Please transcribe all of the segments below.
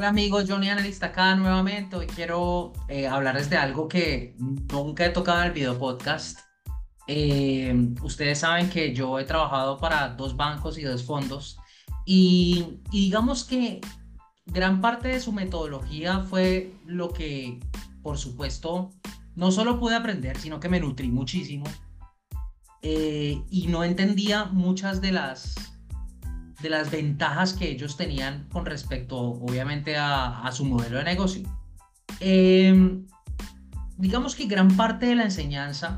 Hola amigos, Johnny Analista acá nuevamente. Hoy quiero eh, hablarles de algo que nunca he tocado en el video podcast. Eh, ustedes saben que yo he trabajado para dos bancos y dos fondos y, y digamos que gran parte de su metodología fue lo que, por supuesto, no solo pude aprender, sino que me nutrí muchísimo eh, y no entendía muchas de las de las ventajas que ellos tenían con respecto, obviamente, a, su modelo de negocio. Em, digamos que gran parte de la enseñanza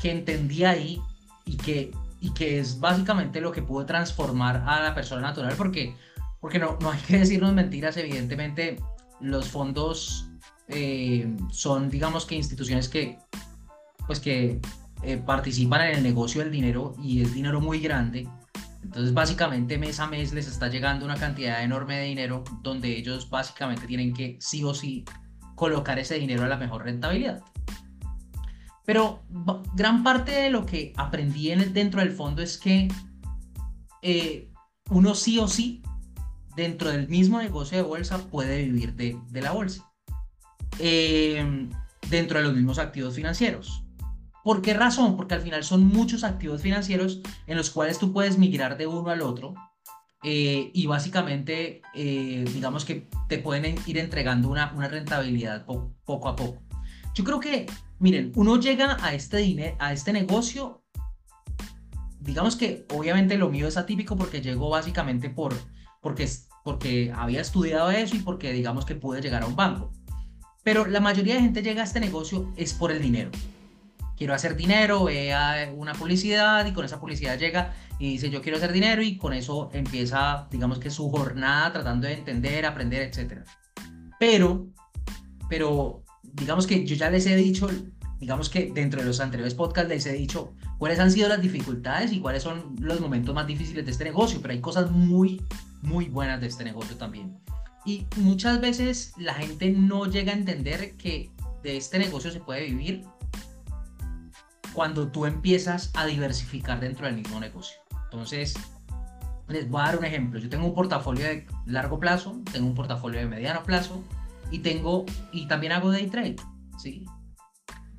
que entendí ahí y que, y que es básicamente lo que pudo transformar a la persona natural, porque, porque no, no hay que decirnos mentiras, evidentemente los fondos eh, son, digamos que instituciones que, pues que eh, participan en el negocio del dinero y es dinero muy grande entonces, básicamente, mes a mes les está llegando una cantidad enorme de dinero donde ellos básicamente tienen que sí o sí colocar ese dinero a la mejor rentabilidad. Pero gran parte de lo que aprendí en dentro del fondo es que eh, uno sí o sí, dentro del mismo negocio de bolsa, puede vivir de, la bolsa. Eh, dentro de los mismos activos financieros. ¿Por qué razón? Porque al final son muchos activos financieros en los cuales tú puedes migrar de uno al otro eh, y básicamente, eh, digamos que te pueden ir entregando una, una rentabilidad poco a poco. Yo creo que, miren, uno llega a este, a este negocio, digamos que obviamente lo mío es atípico porque llegó básicamente por, porque, porque había estudiado eso y porque digamos que pude llegar a un banco. Pero la mayoría de gente llega a este negocio es por el dinero quiero hacer dinero, ve a una publicidad y con esa publicidad llega y dice yo quiero hacer dinero y con eso empieza, digamos que su jornada tratando de entender, aprender, etc. Pero, pero, digamos que yo ya les he dicho, digamos que dentro de los anteriores podcasts les he dicho cuáles han sido las dificultades y cuáles son los momentos más difíciles de este negocio, pero hay cosas muy, muy buenas de este negocio también. Y muchas veces la gente no llega a entender que de este negocio se puede vivir cuando tú empiezas a diversificar dentro del mismo negocio. Entonces, les voy a dar un ejemplo. Yo tengo un portafolio de largo plazo, tengo un portafolio de mediano plazo y tengo y también hago day trade, ¿sí?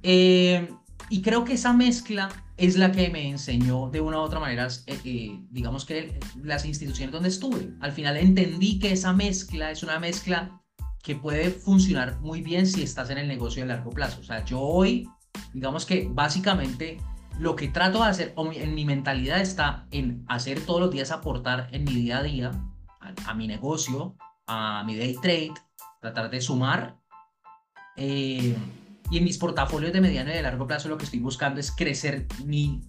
Eh, y creo que esa mezcla es la que me enseñó de una u otra manera, eh, eh, digamos que las instituciones donde estuve. Al final entendí que esa mezcla es una mezcla que puede funcionar muy bien si estás en el negocio de largo plazo. O sea, yo hoy digamos que básicamente lo que trato de hacer en mi mentalidad está en hacer todos los días aportar en mi día a día a, mi negocio, a mi day trade, tratar de sumar. Eh, y en mis portafolios de mediano y de largo plazo lo que estoy buscando es crecer mi,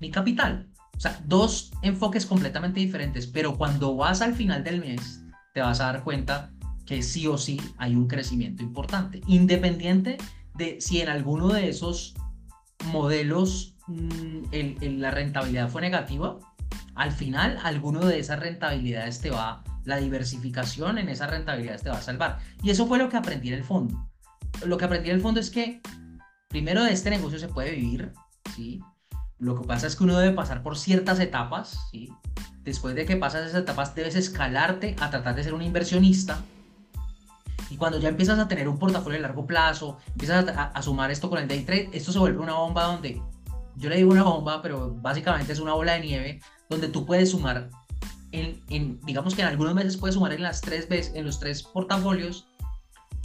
mi capital. O sea, dos enfoques completamente diferentes, pero cuando vas al final del mes te vas a dar cuenta que sí o sí hay un crecimiento importante, independiente de si en alguno de esos modelos mm, la rentabilidad fue negativa, al final alguno de esas rentabilidades te va, la diversificación en esas rentabilidades te va a salvar. Y eso fue lo que aprendí en el fondo. Lo que aprendí en el fondo es que primero de este negocio se puede vivir, ¿sí? Lo que pasa es que uno debe pasar por ciertas etapas, ¿sí? Después de que pasas esas etapas debes escalarte a tratar de ser un inversionista y cuando ya empiezas a tener un portafolio de largo plazo, empiezas a, sumar esto con el day trade, esto se vuelve una bomba donde, yo le digo una bomba, pero básicamente es una bola de nieve donde tú puedes sumar, en, digamos que en algunos meses puedes sumar en, las tres veces, en los tres portafolios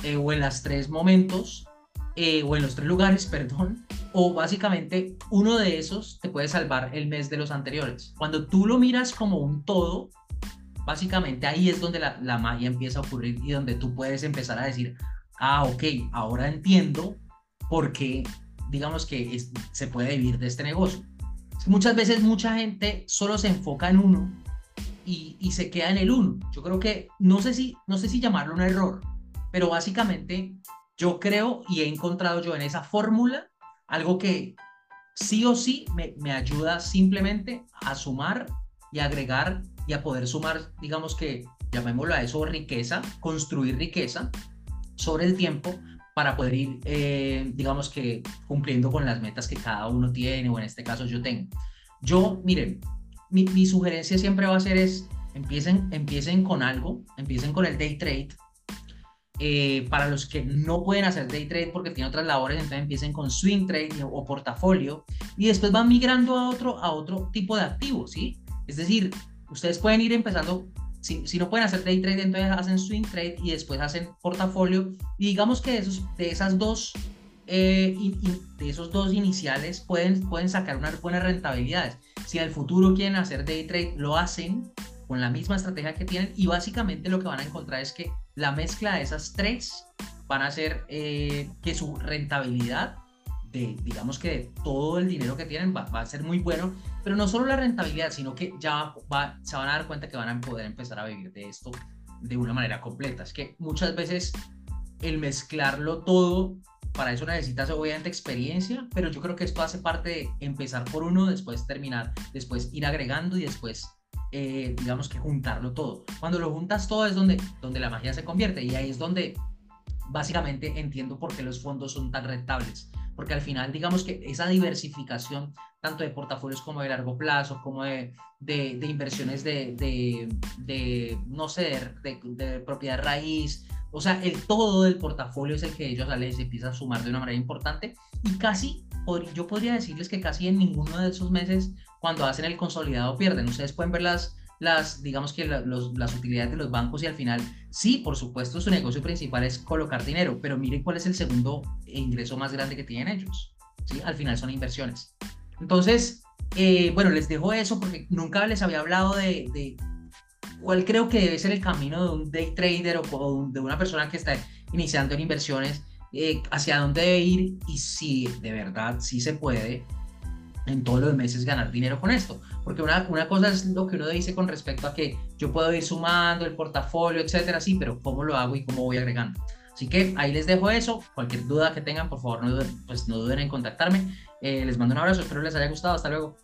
eh, o en las tres momentos eh, o en los tres lugares, perdón, o básicamente uno de esos te puede salvar el mes de los anteriores. Cuando tú lo miras como un todo, Básicamente ahí es donde la, la magia empieza a ocurrir y donde tú puedes empezar a decir, ah, ok, ahora entiendo por qué, digamos que se puede vivir de este negocio. Muchas veces mucha gente solo se enfoca en uno y, y, se queda en el uno. Yo creo que, no sé, si, no sé si llamarlo un error, pero básicamente yo creo y he encontrado yo en esa fórmula algo que sí o sí me, me ayuda simplemente a sumar y agregar y a poder sumar, digamos que, llamémoslo a eso, riqueza, construir riqueza sobre el tiempo para poder ir, eh, digamos que, cumpliendo con las metas que cada uno tiene, o en este caso yo tengo. Yo, miren, mi, sugerencia siempre va a ser es, empiecen, empiecen con algo, empiecen con el day trade. Eh, para los que no pueden hacer day trade porque tienen otras labores, entonces empiecen con swing trade o portafolio y después van migrando a otro, a otro tipo de activo, ¿sí? Es decir, ustedes pueden ir empezando, si, no pueden hacer day trade, entonces hacen swing trade y después hacen portafolio y digamos que de, esos, esas dos eh, de esos dos iniciales pueden, pueden sacar unas buenas rentabilidades. Si el futuro quieren hacer day trade, lo hacen con la misma estrategia que tienen y básicamente lo que van a encontrar es que la mezcla de esas tres van a hacer eh, que su rentabilidad de, digamos que todo el dinero que tienen va, a ser muy bueno, pero no solo la rentabilidad, sino que ya va, se van a dar cuenta que van a poder empezar a vivir de esto de una manera completa. Es que muchas veces el mezclarlo todo para eso necesitas obviamente experiencia, pero yo creo que esto hace parte de empezar por uno, después terminar, después ir agregando y después, eh, digamos que juntarlo todo. Cuando lo juntas todo es donde, donde la magia se convierte y ahí es donde básicamente entiendo por qué los fondos son tan rentables. Porque al final, digamos que esa diversificación, tanto de portafolios como de largo plazo, como de, de, inversiones de, de, no sé, de, propiedad raíz, o sea, el todo del portafolio es el que ellos les empieza a sumar de una manera importante y casi, yo podría decirles que casi en ninguno de esos meses cuando hacen el consolidado pierden. Ustedes pueden ver las, las digamos que las utilidades de los bancos y al final, sí, por supuesto, su negocio principal es colocar dinero, pero miren cuál es el segundo ingreso más grande que tienen ellos. ¿sí? Al final son inversiones. Entonces, eh, bueno, les dejo eso porque nunca les había hablado de, cuál creo que debe ser el camino de un day trader o, de una persona que está iniciando en inversiones, eh, hacia dónde debe ir y si de verdad sí se puede en todos los meses ganar dinero con esto. Porque una, una cosa es lo que uno dice con respecto a que yo puedo ir sumando el portafolio, etcétera, sí, pero ¿cómo lo hago y cómo voy agregando? Así que ahí les dejo eso. Cualquier duda que tengan, por favor, no duden, pues no duden en contactarme. Eh, les mando un abrazo, espero les haya gustado. Hasta luego.